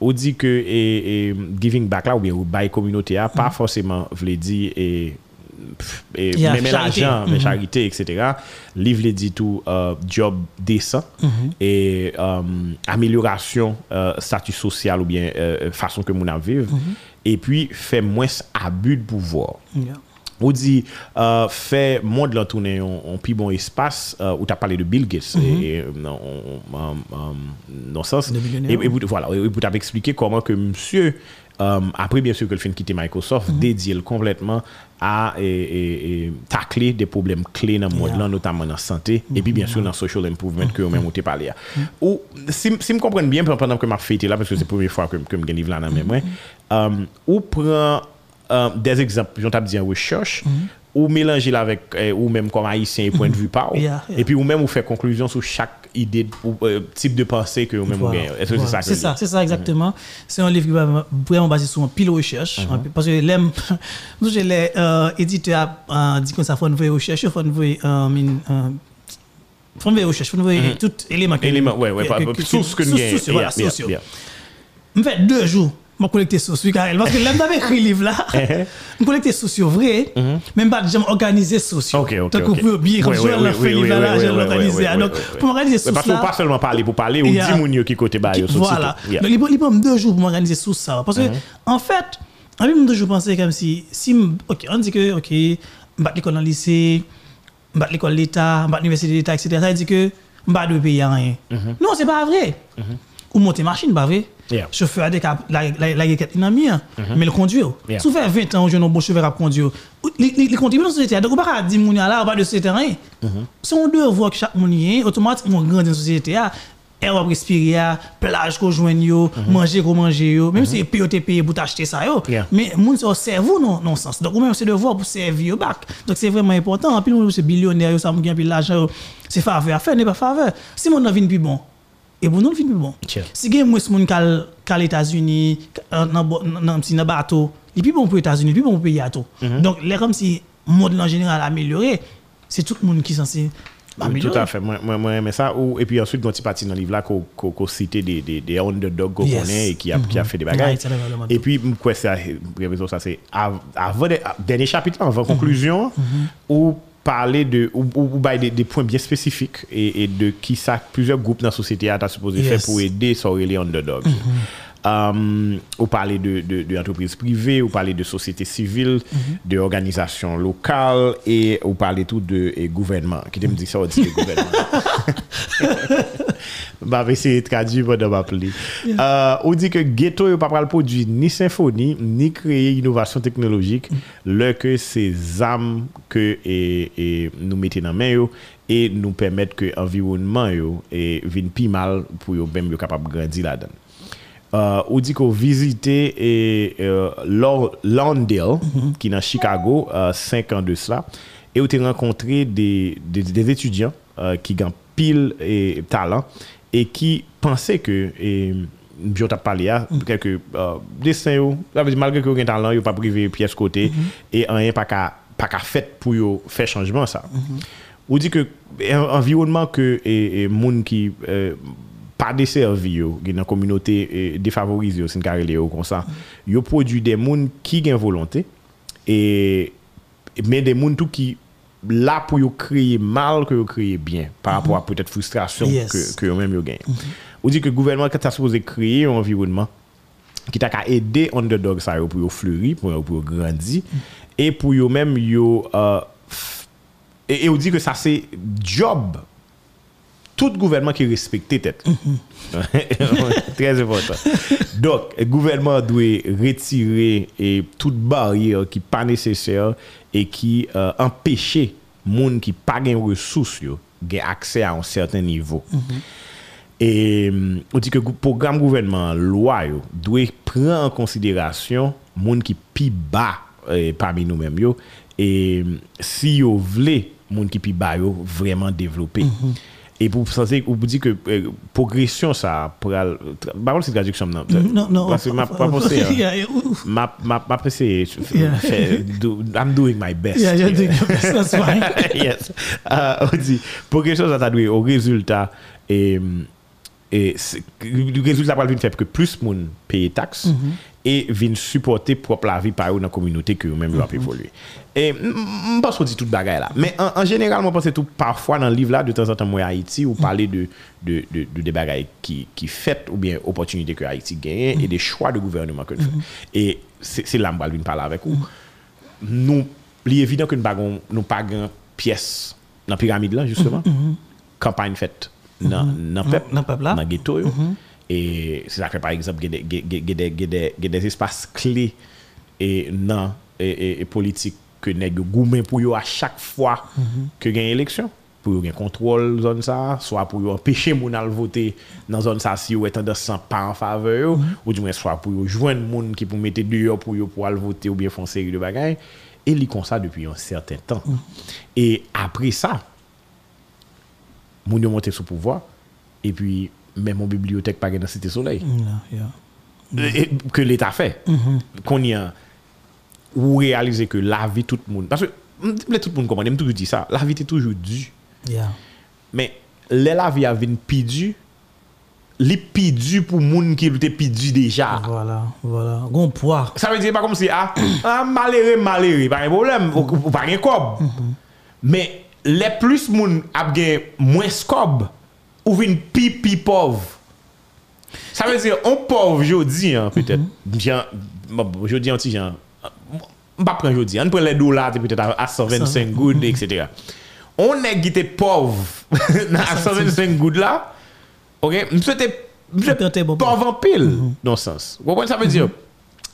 On dit que et, et giving back là ou bien ou buy communauté a pas forcément veut dire et et même l'argent, mais Mhm. charité, etc. Livre les dit tout, euh, job décent et euh, amélioration euh, statut social ou bien euh, façon que mon a vivre. Et puis, fait moins abus de pouvoir. Yeah. On dit, euh, fait monde là tourner en, plus bon espace, euh, où tu as parlé de Bill Gates, et, euh, non, dans ce sens. Et, et voilà, et pour t'expliquer comment que monsieur, euh, après bien sûr que le de quitter Microsoft, dédié le complètement à et, tacler des problèmes clés dans le monde Yeah. notamment dans la santé, et puis bien sûr dans le social improvement que vous-même vous parlé. Ou, si, si me comprenne bien, pendant que je fêté là, parce que c'est la première fois que, je livre là dans mes mains, euh, ou prend euh, des exemples, j'en dit en recherche, ou mélanger avec, euh, ou même comme haïtien point de vue par, Yeah, yeah. et puis ou même ou faire conclusion sur chaque idée, de- ou euh, type de pensée que vous même Voilà. Est-ce que c'est Voilà. ça que C'est je ça, dis? c'est ça exactement. C'est un livre qui va vraiment basé sur un pile recherche. Uh-huh. Parce que l'aime, [laughs] nous, j'ai les euh, éditeurs dit que ça faut une vraie recherche, il faut une vraie, faut une vraie recherche, faut une vraie, tout élément. que-. Élément, ouais, ouais, source que nous source, voilà, source. Je fait deux jours, je collecté source, oui, Karel. Parce que l'aime d'avec écrit le livre là, [laughs] je collecté source vrai, même pas organisé source. Mm-hmm. Ok, ok, Donc, vous bien, comme je l'ai fait livre là, je ouais, organisé. Donc, pour m'organiser Ouais, source Parce là. pas seulement parler pour parler, ou dit moun yo qui côté bas, yo, so Voilà. Donc, il prend- deux jours pour m'organiser sous ça. Parce que, Uh-huh. en fait, en même deux jours, penser comme si, si, ok, on dit que, ok, je vais l'école dans le lycée, je vais l'école l'État, je vais l'université de l'État, etc. Ça dire que je vais de payer rien. Non, c'est pas vrai. Ou monter machine, pas vrai? Yeah. Chauffeur a des cap, la, la, la, la, la, mien, mais le conduire. Yeah. Si vous faites 20 ans, je n'ai bon chauffeur à conduire. Les contributions de la société, donc on ne peut pas dire, moun là, on va de société rien. C'est un devoir que chaque monde automatiquement, grandit dans la société. ah, air wap respire ya, plage ko jwen yo, manger manger yo, même si te paye pour t'acheter ça yo. Yeah. Mais moun se cerveau non non sens. Donc même c'est devoir pour servir yo back. Donc c'est vraiment important. Plus moun c'est billionnaire ça moun gen pile l'argent. C'est faveur à faire, n'est pas faveur. Si moun nan vin plus bon, et bon non vin plus bon. Si gen moun moun kal kal États-Unis, euh, nan nan si nan bateau, il plus bon pour États-Unis, il plus bon pour pays à tout. Donc là comme si monde en général amélioré, c'est tout le monde qui censé Oui, améliorer. tout à fait. Moi, moi, moi, aimé ça. Ou, et puis ensuite, quand tu parti dans le livre là, qu'on qu'on qu'on citait des, des, des underdogs qu'on Yes. connaît et qui a, a ça c'est av- avant, de- dernier chapitre, avant conclusion, ou parler de, ou, ou, des, des points bien spécifiques et, et de qui ça, plusieurs groupes dans la société a supposé faire pour aider sur les underdogs. Um, ou parler de, de, de entreprises privées, ou parler de sociétés civiles, de organisations locales, et ou parler tout de et gouvernement. Qui te me dit ça, on dit le gouvernement. [laughs] Mbav ese tradu yon do map li. Yeah. Uh, ou di ke ghetto yo pa pral prodwi ni symfoni, ni kreye inovasyon teknologik, mm. lè ke se zam ke e, e nou mette nan men yo, e nou pèmèt ke environman yo e vin pi mal pou yo bèm yo kapap grandi la dan. Uh, ou di ko vizite e, uh, Lawndale mm -hmm. ki nan Chicago 5 an de sla, e ou te renkontre de, de, de, des etudyant ki gan pil e talant et qui pensait que et je t'ai parlé à quelques mm. euh, dessins malgré que aucun talent il pas privé pièce côté mm -hmm. et rien pas qu'à pas qu'à fait pour faire changement ça mm -hmm. ou dit que environnement que et, et monde qui euh, pas desservi yo dans communauté défavorisée c'est carrément comme ça mm-hmm. yo produit des monde qui ont volonté et mais des monde tout qui là pour yo créer mal que yo créer bien par rapport à peut-être frustration Yes. que que yo même yo gagne. On dit que le gouvernement quand ça supposé créer un environnement qui t'a aider underdog ça pour yo fleurir, pour yo grandir et pour yo même yo euh, f- et, et on dit que ça c'est job tout gouvernement qui respecte tête. Mm -hmm. [laughs] Très important. Donc, le gouvernement doit retirer et toute barrière qui n'est pas nécessaire et qui euh, empêche les gens qui n'ont pas de ressources d'avoir accès à un certain niveau. Mm-hmm. Mm -hmm. Et on dit que le programme gouvernement loi doit prendre en considération les gens qui sont plus bas eh, parmi nous-mêmes. Et mm, si vous voulez, les gens qui sont plus bas, vraiment développer. Mm -hmm. Et pour penser ou pour dire que euh, progression ça pour al- tra- par contre c'est traduction non. Non, non. Parce que m'a pas [laughs] pensé. hein. M'a m'a faire- do- I'm doing my best. Yeah, you're doing your best, that's fine. [laughs] yes. Euh, on dit, progression, ça doué au résultat. Et, et le résultat va venir faire que plus monde paye taxes et vin supporter propre la vie par eux dans e, la communauté que eux-mêmes mm -hmm. évoluer. Et je pense qu'on dit toute bagaille là. Mais en, en général, je pense tout parfois dans le livre là, de temps en temps, moi Haïti, ou parler de, de, de, de des bagailles qui, qui fait ou bien opportunités que Haïti gagne mm -hmm. et des choix de gouvernement que nous mm -hmm. Et c'est là que je parler avec vous. Nous, il est évident que nous n'avons nous pas de pièce dans la pyramide là, justement. Campagne faite dans le peuple, dans le ghetto. Yo. E se sakre par exemple ge de espas kle e nan e, e, e politik ke neg goumen pou yo a chak fwa mm -hmm. ke gen eleksyon. Pou yo gen kontrol zon sa, swa pou yo empeshe moun al vote nan zon sa si yo etan de san pa an fave yo, mm -hmm. ou di mwen swa pou yo jwen moun ki pou mette deyo pou yo pou al vote ou bien fon seri de bagay. E li kon sa depi yon certain tan. Mm -hmm. E apre sa, moun yo monte sou pouvoi, e pi même en bibliothèque pas dans la Cité Soleil. Mm, yeah, yeah. et- Que l'État fait. Mm-hmm. Qu'on y a. Ou réaliser que la vie tout le monde. Parce que mm, tout le monde comprend, je toujours dit ça. La vie est toujours due. Mais la vie a une li pi pidu pour moun qui était pidu déjà. Voilà, voilà. Gon poids. Ça veut dire pas comme si, ah, [coughs] ah malheureux, malheureux, pas de problème, ou pas de cob. Mm-hmm. Mais les plus moun a moins cob. ou vin pi pi pov. Sa vè zè, on pov jodi an, pètè. Bon, bon, jodi an ti jan, mpa pren jodi an, pren lè do la te pètè a 125 goud, etc. On neg gite pov nan a 125 goud la, ok, mse te pov an pil, non sens. Wapwen sa vè zè yo?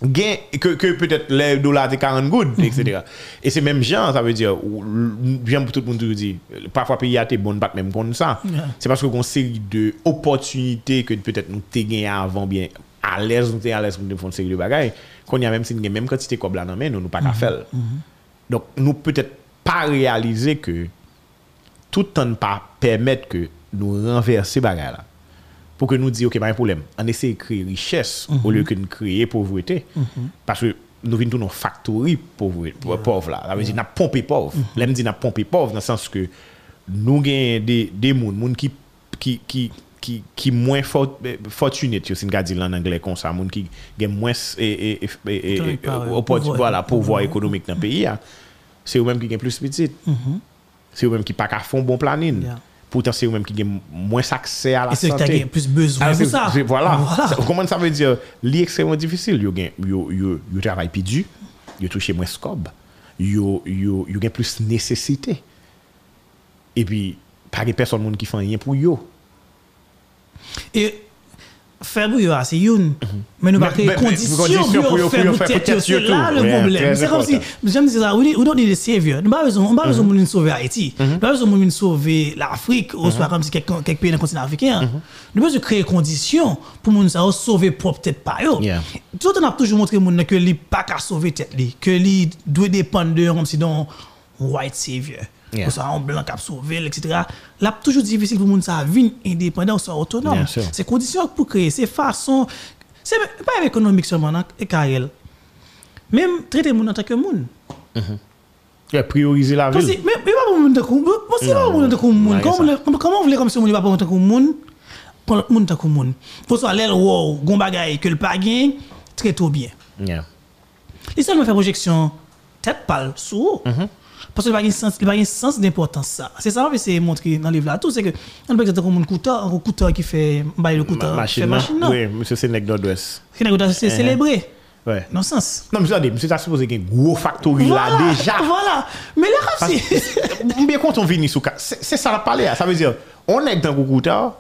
Gain que, que peut-être les dollars étaient 40 good, etc. Et c'est même genre, ça veut dire, bien pour tout le monde dit, parfois pays a été bon, pas même comme ça. Yeah. C'est parce qu'on a une série de opportunités que peut-être nous t'ai gagné avant bien à l'aise, nous t'es à l'aise pour nous faire une série de bagailles, qu'on a même si nous avons même quantité de dans la main, nous nous pas qu'à faire. Donc, nous peut-être pas réaliser que tout le temps ne pas permettre que nous renverser bagaille là. Pour que nous disions, OK, pas un problème. On essaie de créer richesse au lieu que de créer pauvreté. Parce que nous venons dans une factory pauvre, pauvre là. Ça veut dire, nous pompé pauvre. Là, me dit, nous pompé pauvre dans le sens que nous avons des, des gens, qui, qui, qui, qui, qui moins fort, fortunés, si on dit en anglais comme ça, qui ont moins et, Pas, ouais, oppor- pouvoir. économique dans le pays. hein. C'est eux-mêmes qui ont plus petit. C'est eux-mêmes qui pas qu'à fond bon planning. Yeah. Pourtant, c'est eux-mêmes qui ont moins accès à la Et c'est que tu as santé. plus besoin Ah, de c'est- ça. Voilà. Voilà. Ça- Comment ça veut dire? Li extrêmement difficile. Yo gen yo yo yo travail plus dur. Yo touche moins scob. Yo gen plus nécessité. Et puis pas de personne monde qui fait rien pour yo. Et faire bouillir, c'est une. Mais nous pas mais- conditions pour yo- faire yo tête. C'est là le problème. C'est comme si, j'aime dire ça, we don't need a savior. Nous pas besoin, on pas besoin de sauver Haïti. Mhm. Nous pas besoin de sauver l'Afrique, ou soit comme si quelques pays dans le continent africain. Mhm. Nous besoin créer conditions pour nous sauver propre tête pas yo. Tout on a toujours montré moun que li pas qu'à sauver tête li, que li doit dépendre de comme si white savior. Yeah. Ou soit un blanc a sauvé, etc. Là, toujours difficile pour moun ça vivre indépendant ou soit autonome. C'est conditions pour créer, c'est façon. C'est pas économique seulement, et Karel. Même traiter moun en tant que moun. Yeah, prioriser la ville. mais, pas pour en en que moun. Ouais, Comment vous voulez- comme si moun n'est pas pour en tant que moun, pour l'autre en tant que moun. Faut soit l'aile, wow, gon bagay, que le pas très tout bien. Yeah. Les seulement faire projection tête pâle sous. Mhm. Parce qu'il n'y a pas de sens, a d'importance ça. C'est ça que c'est montrer dans le livre là tout c'est que on peut exemple un couteau, un couteau qui fait le couteau, qui fait Machine. Oui, monsieur Sénèque Nord-Ouest. Qui n'a c'est célébré. Ouais. Non sens. Non, monsieur, monsieur, t'as supposé qu'il y ait un gros factory là déjà. Voilà. Mais là si Bien quand on vient sous cas, c'est c'est ça la parler. Ça veut dire, on est dans le couteau,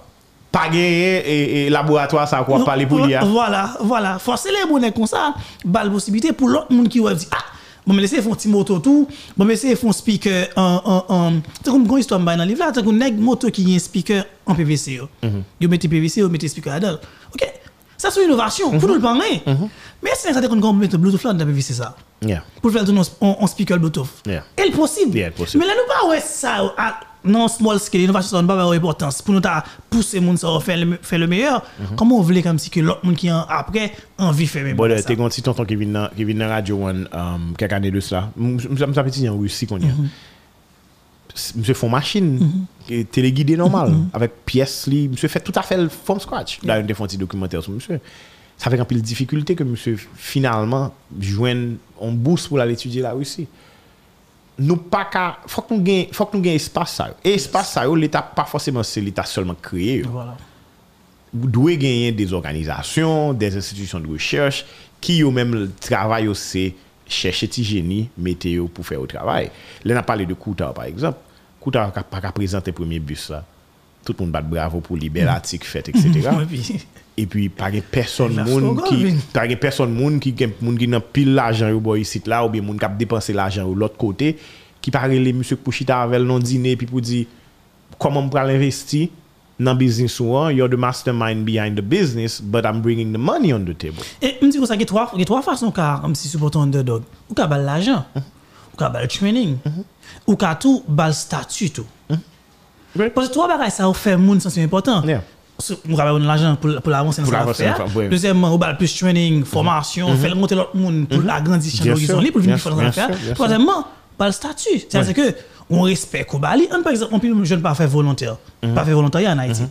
pas gagné et, laboratoire, ça quoi parler pour lui. hein? Voilà, voilà. Forcer les bonnets comme ça, bal possibilité pour l'autre monde qui va dire ah Bon, mais laissez un petit moto tout. Bon, mais laissez un speaker en, en, en. C'est comme une histoire dans le livre là. C'est comme une moto qui a un speaker en PVC. yo. Mhm. Vous mettez PVC, vous mettez speaker là-dedans. Ok? Ça, c'est une innovation. Pour nous le parler. Mais c'est ça qu'on mettre Bluetooth là dans PVC ça? Yeah. Pour faire tout en speaker Bluetooth. Yeah. Possible? Yeah, possible. Mais là, nous pas ouais ça à- non small scale, l'innovation n'a pas avoir importance. Pour nous ta pousser moun ça à faire le, faire le meilleur. Comment on voulait comme si que l'autre monde qui en après envie faire même Mhm. Bon, ça? t'es un petit tonton qui vient dans qui vient radio one, um, quelques années de cela. Monsieur petit en Russie qu'on y a. Mhm. Monsieur font machine, qui téléguidé normal, Mhm. avec pièces li. Monsieur fait tout à fait from scratch. Là, une fonds documentaire sur monsieur. Ça fait un peu de difficulté que monsieur finalement joigne un bourse pour aller étudier la Russie. Nous pas qu'à faut que nous gagne faut que nous gagne espace ça. Et espace ça l'état pas forcément c'est l'état seulement créé. Voilà. vous devez gagner des organisations, des institutions de recherche qui ont même travail aussi chercher des génie météo pour faire le travail. Là, on a parlé de Kouta, par exemple. Kouta n'a pas qu'à présenter le premier bus là. Tout le monde bat bravo pour Libératique, fait, etc. [laughs] E pi page person moun ki, page person moun ki gen moun ki nan pil l'ajan yo bo yi sit la ou bi moun kap depanse l'ajan yo l'ot kote, ki pare le msèk pou chita avèl nan dine pi pou di, koman m pral investi nan biznis ou an, you're the mastermind behind the business, but I'm bringing the money on the table. E mdi kon sa ge 3 fason ka msi supporton underdog. Ou ka bal l'ajan, mm -hmm. ou ka bal training, mm -hmm. ou ka tou bal statu tou. Mm mm-hmm. -hmm. Pwese 3 bagay sa ou fè moun sensyon important. Yeah. Ka bal l'argent pour pour avancer dans Pour sa avancer affaire. dans sa- ouais. Deuxièmement, ou bal plus training, formation, faire monter l'autre monde pour l'agrandir d'horizon sûr, li, pour venir faire l'affaire. Troisièmement, bal statut. C'est-à-dire que on respecte qu'on bali. On par exemple, on peut jeune pas faire volontaire, Mhm. pas faire volontariat en Haïti.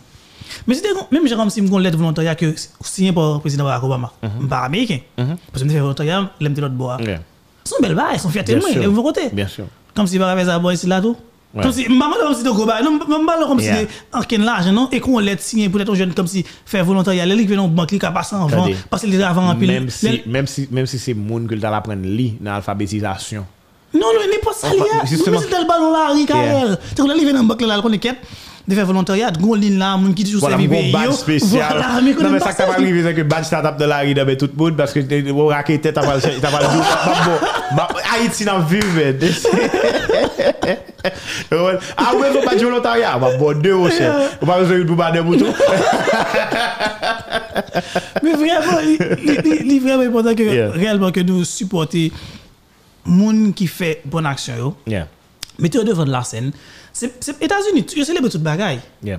Mais c'était même j'ai comme si me lettre volontariat que signé par le président Barack Obama, Mhm. pas américain. Parce que me fait volontariat, l'aime l'autre bois. Yeah. Son belle bail, son fierté de Bien moi, sûr. de vos côté. Bien sûr. Comme si Barack Obama boy ici là tout. Ouais. Comme si maman comme si de gros bail, non maman comme si en l'argent non et qu'on signé peut-être aux jeunes comme si faire volontariat, les qui dans banque qui passer en vent Attendez. parce qu'il avant en pile. Même si, même si, même si c'est moun que tu as apprendre li dans l'alphabétisation. Non, non, il n'est pas ça, lié. Mais c'est le ballon là, Ricarel. Dans le là, qu'on. De faire volontariat, gon ligne là, moun qui toujours Voilà, servi mon pays badge yo. spécial. Voilà, mais non, mais ça c'est que badge startup de la rue de tout le monde, parce que au raquette, t'as pas t'as pas jour. Bah, bon, bah, Haïti n'a. [laughs] Ouais. Ah ouais, faut badge volontariat. Bah, bon, deux au chef. On va mouton. Mais vraiment, il est vraiment important que réellement que nous supporter moun qui fait bonne action yo. Yeah, Mettez devant de la scène. C'est États-Unis, tu célèbres toute bagaille. yeah.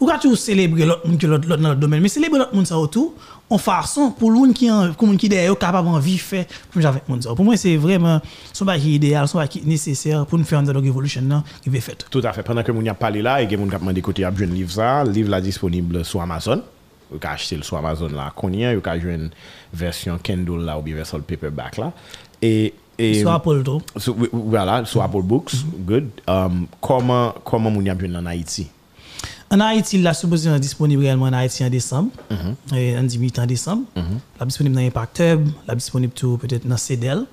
Ou quand tu célébrer l'autre monde dans le domaine, mais célébrer l'autre monde ça autour en façon pour l'un qui en qui derrière capable envie faire pour avec monde. Pour moi c'est vraiment son bagage idéal, son bagage nécessaire pour nous faire une evolution non qui va faire. Tout à fait. Pendant que moun y a parlé là, et que moun kap mande côté a un livre ça, le livre là disponible sur Amazon. Vous pouvez acheter le sur Amazon là, vous pouvez jouer une version Kindle là ou bien version paperback là. Et et Soit Apple tout. So, voilà, sur Apple Books, good. Um, comment comment y a en Haïti? En Haïti, la supposée est disponible réellement en Haïti en décembre. Et en 18 en décembre. La disponible dans Impact Hub, la disponible tout peut-être dans CEDEL.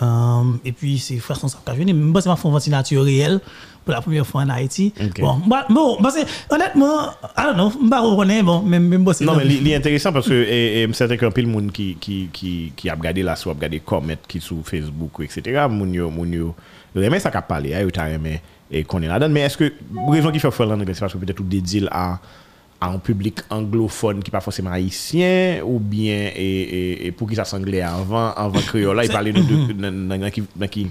Um, et puis, c'est frère son sac venir. Mais moi, c'est ma fond ventilateur réel pour la première fois en Haïti. Bon, bah, bon, parce que honnêtement, I don't know, je ne sais pas, bon, même, même c'est Non, mais li intéressant parce que et, et, certain qu'un pile moun qui qui qui qui a regardé là soit regardé comment qui sur Facebook etc. moun yo moun yo remet ça qu'a parlé hein, remet et qu'on est là-dedans mais est-ce que raison qui fait faire l'anglais c'est parce que peut-être tout à à un public anglophone qui pas forcément haïtien ou bien et, et, et pour qui ça s'anglais avant avant créole là il parlait de qui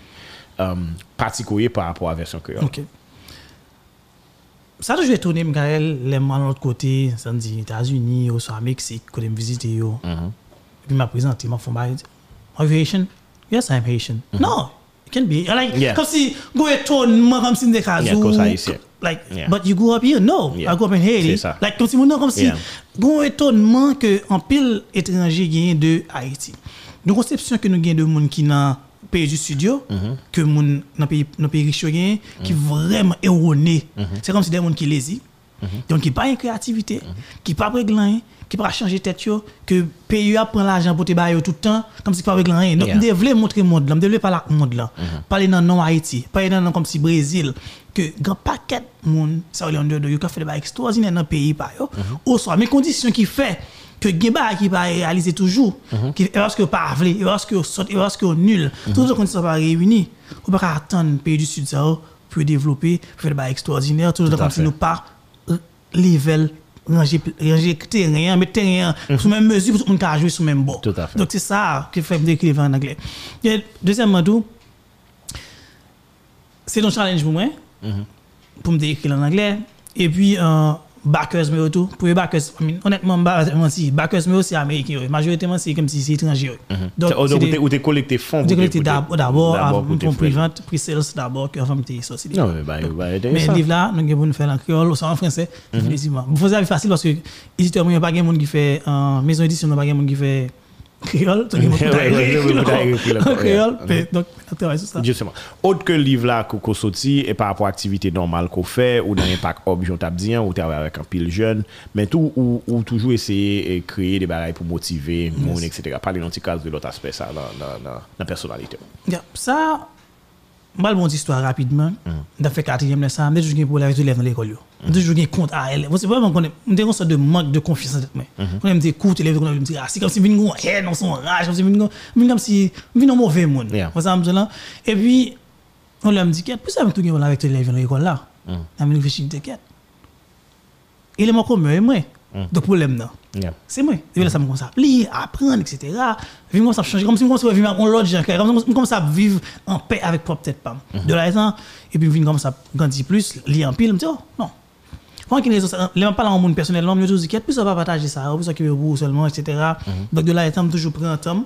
euh, particulier par rapport à la version créole. Ok. Ça, je vais tourner, Mikael, les mains de l'autre côté, ça me dit États-Unis, ou soit Mexique, quand je visite, yo. Mhm. Puis m'a présenté, m'a fait bail. Are you Haitian? Yes, I'm Haitian. No, it can be. Like, Mm-hmm. Yeah. comme si, go étonnement, comme si. Like, Yeah. but you grew up here? No, Yeah. I grew up in Haiti. Like, comme si, mon nom, comme si, go étonnement que en pile étranger gagne de Haïti. Conception que nous de monde qui dans pays du studio, Mm-hmm. que moun dans pays dans pays riche qui vraiment erroné. Mm-hmm. C'est comme si des gens qui lazy. Donc, qui pas une créativité, qui pas réglant, qui pas changer tête yo, que pays a prend l'argent pour te bailler tout le temps, comme si pas réglant rien. Donc, je voulais montrer monde là, je voulais parler monde là. Parler dans non Haïti, parler dans comme si Brésil, que grand paquet de monde, ça dire de qui fait des bails extraordinaires dans le pays par yo. Au soir, mes conditions qui fait que gen ba qui va réaliser toujours, qui parce que pas vle, parce que saute, parce que nul, toutes les conditions pas réunies, on pas attendre le pays du sud ça pour développer, pour faire des bails extraordinaires, toujours si fait. nous pas level ranger ranger terrain mettre terrain sous même mesure pour tout le monde qui jouer sous même bord. Donc c'est ça que fait me décrire en anglais. Et deuxièmement c'est un challenge pour moi pour me décrire en anglais. Et puis euh, backers mais tout pour les backers honnêtement si backers mais aussi américain majoritairement c'est comme si c'est étranger Donc, c'est ou des- t'es- t'es collecté fonds. collecté d'abord pour avant te pour faire. pré-vente pre-sales d'abord que avant me te sortir Non, mais bah, bah, mais livre là, nous avons faire en créole, ou en français, définitivement. Vous faisez facile parce que l'éditeur, il n'y a pas de monde qui fait, maison d'édition, il n'y a pas de monde qui fait créole, donc il y a Ouais, ouais, ouais, ouais, ouais, ouais, ouais, en créole, donc on travaille sur ça. Justement. Autre que le livre là qu'on sorti et par rapport à l'activité normale qu'on fait ou dans l'impact objet t'a dit ou travaille avec un pile jeune mais tout ou, ou toujours essayer de créer des barrières pour motiver monde etc. Parler dans petit cas de l'autre aspect ça dans la personnalité. Yeah, Ça, mal bon histoire rapidement. Dans fait quatrième là, ça, j'ai toujours pour les élèves dans l'école. J'ai toujours un compte à elle. C'est vraiment qu'on est une sorte de manque de confiance en moi. Quand me dit écoute élève, quand me dit ah, c'est comme si vinn gon haine dans son rage, comme si vinn comme si vinn un mauvais monde. Vous savez là. Et puis on lui me dit qu'est-ce que avec tout gain avec élèves dans l'école là? On me réfléchit t'inquiète. Il est mon commun et moi. Donc problème là. Yeah. C'est moi. Et là, ça me commence à lire, à apprendre, etc. Puis moi, ça change. Comme si je vivre avec l'autre gens. Comme ça vivre en paix avec propre tête. Pam. De là, ça, et puis, je comme ça, grandir plus, lire en pile. Je me dis, oh, non. Quand les gens parlent en monde personnellement, je me dis, qu'est-ce que ça va partager ça, plus s'occuper de vous seulement, etc. Donc, de là, je toujours prendre un temps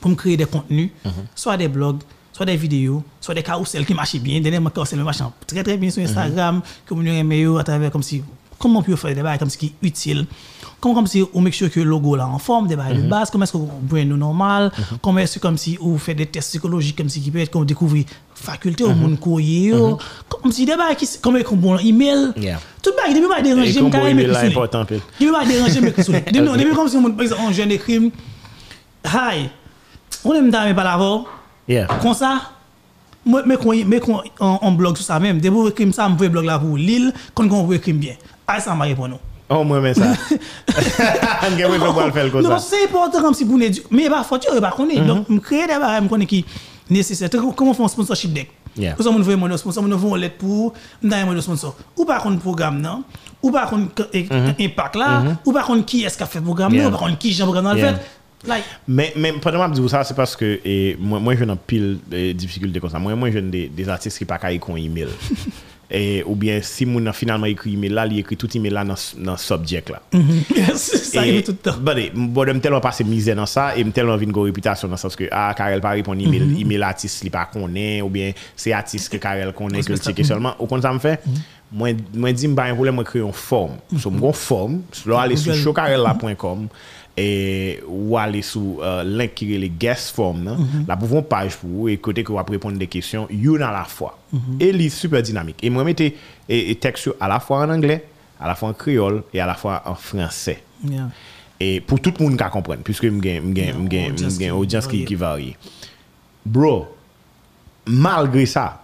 pour me créer des contenus, soit des blogs, soit des vidéos, soit des carousels qui marchent bien. Dernièrement, carousel marche très très bien sur Instagram, que vous aimez à travers comme si, comment on peut faire des bails comme ce qui est utile? Comment comme si on make sure que le logo là en forme, des bails de base, comment est-ce que vous nous normal, comment est-ce que comme si on fait des tests psychologiques comme si qui peut être comme découvrir faculté au monde courrier, comme si des bails qui, comme un bon email, tout bail, depuis pas déranger, comme me pour carré, email me là cuisiner. important. Il va déranger mes cristaux. Non, depuis comme si on, par exemple, un jeune écrit, hi, on aime là Yeah. comme ça, Moi, mais qu'on mais qu'on on, on blog sur ça même. Des pour écrire ça, me blog là pour Lille, quand on veut écrire bien. Ah, ça m'a répondu. Oh, moi, mais ça. [laughs] [laughs] Je faire Non, c'est important comme si pour l'édu- Mais bah, faut tu pas connaître. Donc, me créer des barrières, qui nécessaire. Comment on fait un sponsorship deck? Yeah. Ou ça, on veut un sponsor, on veut un lettre pour, on a un sponsor. Ou par contre, programme, non? Ou par contre, eh, impact là? Ou par contre, qui est-ce qui a fait le programme? Ou par contre, qui j'ai programme dans le fait? Like, Mais, mais pendant que je dis ça, c'est parce que et, moi, moi, je n'ai pile de difficultés comme ça. Moi, moi je des, des artistes qui ne pas écrire un email. [laughs] et, ou bien, si mon a finalement écrit email là, il écrit tout email là dans dans le subject là. [laughs] ça arrive tout le temps. Bon, bon, je tellement passé misère dans ça et je tellement une réputation dans le sens que, ah, Karel pas répondre email, Mhm. email artiste, il pas connaît, ou bien c'est artiste que Karel connaît, que checker seulement. Au contraire, ça me fait, Mhm. moi, moi, dis, pas un problème, moi, créer une forme. So, moi, une forme, là, aller sur showkarella.com et ou aller sur euh, link qui est les guest form là Mhm. là pour une page pour vous et côté que vous répondre des questions une à la fois Mhm. et il est super dynamique et moi mettez et, et texte à la fois en anglais à la fois en créole et à la fois en français Yeah. et pour tout le monde qui comprenne puisque j'ai une audience qui varie. bro malgré ça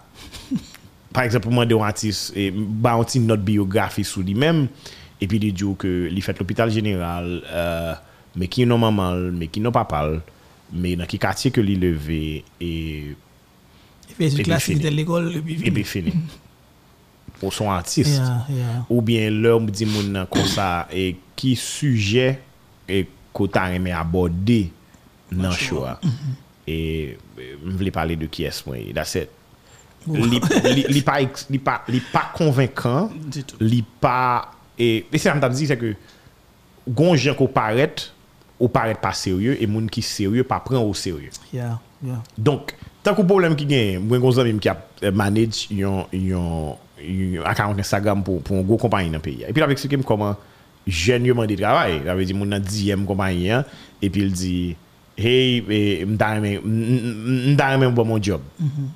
[laughs] par exemple moi de artiste et ba un petit note biographie sur lui-même et puis il dit que il fait l'hôpital général euh, mais qui non maman, mais qui non papa, mais dans qui quartier que lui levé et Il fait une classe de l'école et puis fini. [laughs] Ou son artiste. Yeah, yeah. Ou bien l'homme dit moun comme ça et qui sujet et qu'on kota aimé aborder dans choix. Mm -hmm. Et je voulais parler de qui est moi, that's it. li, li, li pa, li pa, li pa konvinkan, li pa, et, et c'est ça que je dit, c'est que, gon jen ko paret, ou paraît pas sérieux et moun qui sérieux pas prend au sérieux Yeah, yeah. donc, tant que problème qui gagne, moi un ami qui a manage yon yon account Instagram pour pour une grosse compagnie dans le pays. Et puis il a expliqué comment jeune yo mandé travail. Il avait dit mon 10e compagnie hein, et puis il dit hey eh, m'ta aimé bon mon job.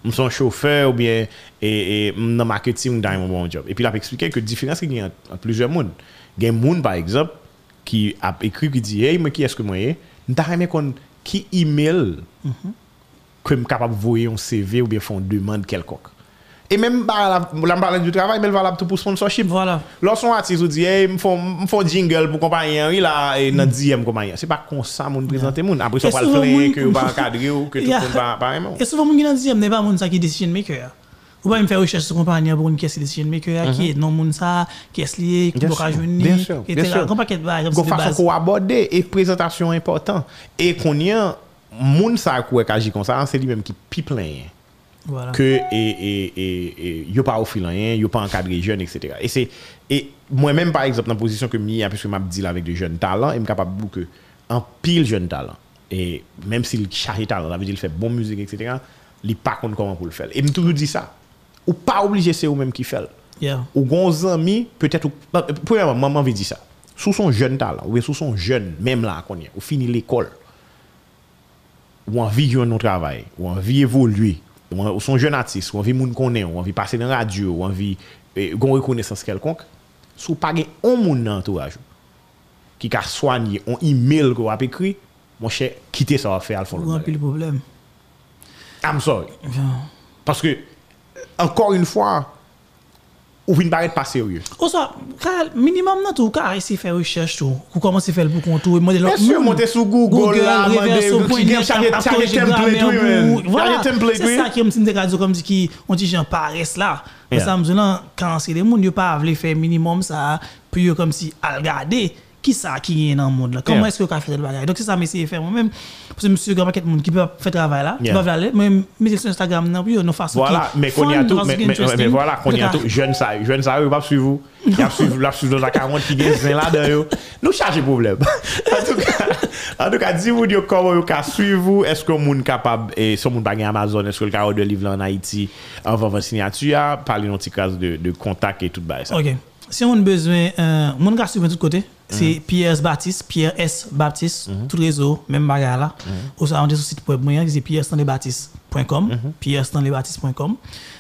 Je suis chauffeur ou bien et et dans marketing m'ta aimé bon job. Et puis il a expliqué que différence qu'il y a plusieurs monde. Il y a un monde par exemple qui a écrit qui dit hey moi qui est-ce que moi est m'ta aimé kon qui email que je suis capable de voyer un CV ou bien faire une demande quelconque. Et même bah, la, parle du travail, mais elle valable tout pour sponsorship. Voilà. Lorsqu'on artiste dit, hey, me font jingle pour compagnie, il et dans 10e compagnie. C'est pas comme ça, mon présenter moun. Après, ça va le moun- que pas encadré ou que tout le monde pas pas. Et souvent, mon dixième n'est pas mon qui est decision maker. Ou pas me faire recherche sur compagnie pour une caisse decision maker qui est non mon ça, qui est lié, qui pas joindre, bien sûr, bien etc. Grand paquet de bails, Gon de façon qu'on aborder et présentation important. Et qu'on y a, moun sa quoi agit comme ça, c'est lui-même qui pipe plein. Voilà. que et et et et yo pas offrir rien, yo pas encadré jeune etc. Et c'est et moi-même par exemple dans la position que m'y a puisque m'a dit avec des jeunes talents, et me capable de que en pile jeune talent et même s'il charge talent, ça veut dire il fait bonne musique etc. Il pas compte comment pour le faire. Et me toujours dit ça. Ou pas obligé c'est ou même qui fait. Yeah. Ou gon ami peut-être ou- bah, premièrement maman veut dire ça. Sous son jeune talent ou sous son jeune même là qu'on est, ou fini l'école ou envie de un travail, ou envie évoluer, ou, ou son jeune artiste, ou envie moun connaît, ou envie passer dans la radio, ou envie eh, gon reconnaissance quelconque, sous pas un moun dans entourage qui a soigné un email que vous avez écrit, mon cher, quittez ça va faire le fond. Problème. I'm sorry. Parce que, euh, encore une fois, ou vient paraître pas sérieux. Ou ça, minimum nan tout, quand essayer faire recherche tout, ou commencer faire pour contour, Bien sûr, monter sur Google, là, Voilà, c'est ça qui me dit comme si on dit j'en paresse là. Mais ça me dit quand c'est les monde yo pas veulent faire minimum ça puis comme si à regarder qui ça qui est dans le monde là? Comment Yeah. est-ce que vous faire le bagage? Donc c'est ça mais c'est faire moi-même parce que monsieur grand paquet de monde qui peut faire travail là, Yeah. doivent aller mais mais sur Instagram non puis yo non façon Voilà, mais qu'on y a tout, mais, que mais, mais, voilà, qu'on y a tout, jeune ça, jeune ça, va suivre vous. Il va suivre, il va suivre dans 40 qui gagne là dedans Nous cherchons problème. [laughs] en tout cas, en tout cas, dis-vous comment vous pouvez suivre vous, est-ce que vous êtes capable, et si vous n'avez Amazon, est-ce que le carreau de livre en Haïti, en votre signature, parlez d'un petit cas de, de contact et tout ça. Ok. Si on a besoin, euh, mon gars suivre de tous côtés, c'est Pierre S. Baptiste, Pierre S. Baptiste, tout réseau, même bagarre là. Ou ça, on est sur le site web moyen, c'est pierrestanleybaptiste.com, pierrestanleybaptiste.com.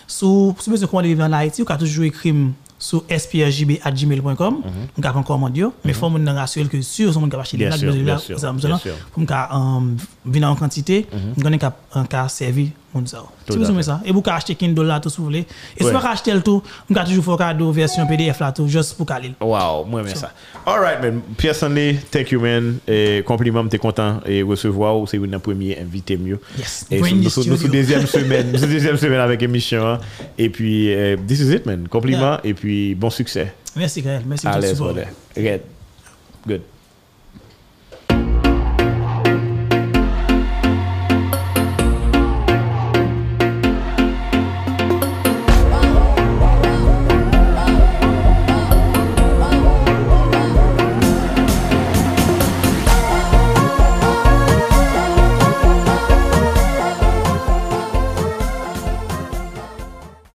Si besoin de commander en Haïti, vous pouvez toujours écrire sur sprjb.gmail.com, on peut encore commander, mais il faut me rassurer que sûr, on peut acheter donne, sûr. pour me venir en quantité, on connaît un cas servi moun ça. Tu veux ça Et vous pouvez acheter Kindle là tout si vous voulez. Et si vous achetez le tout, vous pouvez toujours faire cadeau version PDF là tout juste pour caler. Wow, moi même ça. All right man, Pierre Stanley, thank you man. Et compliment, t'es content et recevoir c'est une première invité mieux. Yes. Et nous nous deuxième [laughs] semaine, nous deuxième semaine avec émission et puis eh, this is it man. Compliment et puis bon succès. Merci Gaël, merci pour le support. Red. Good.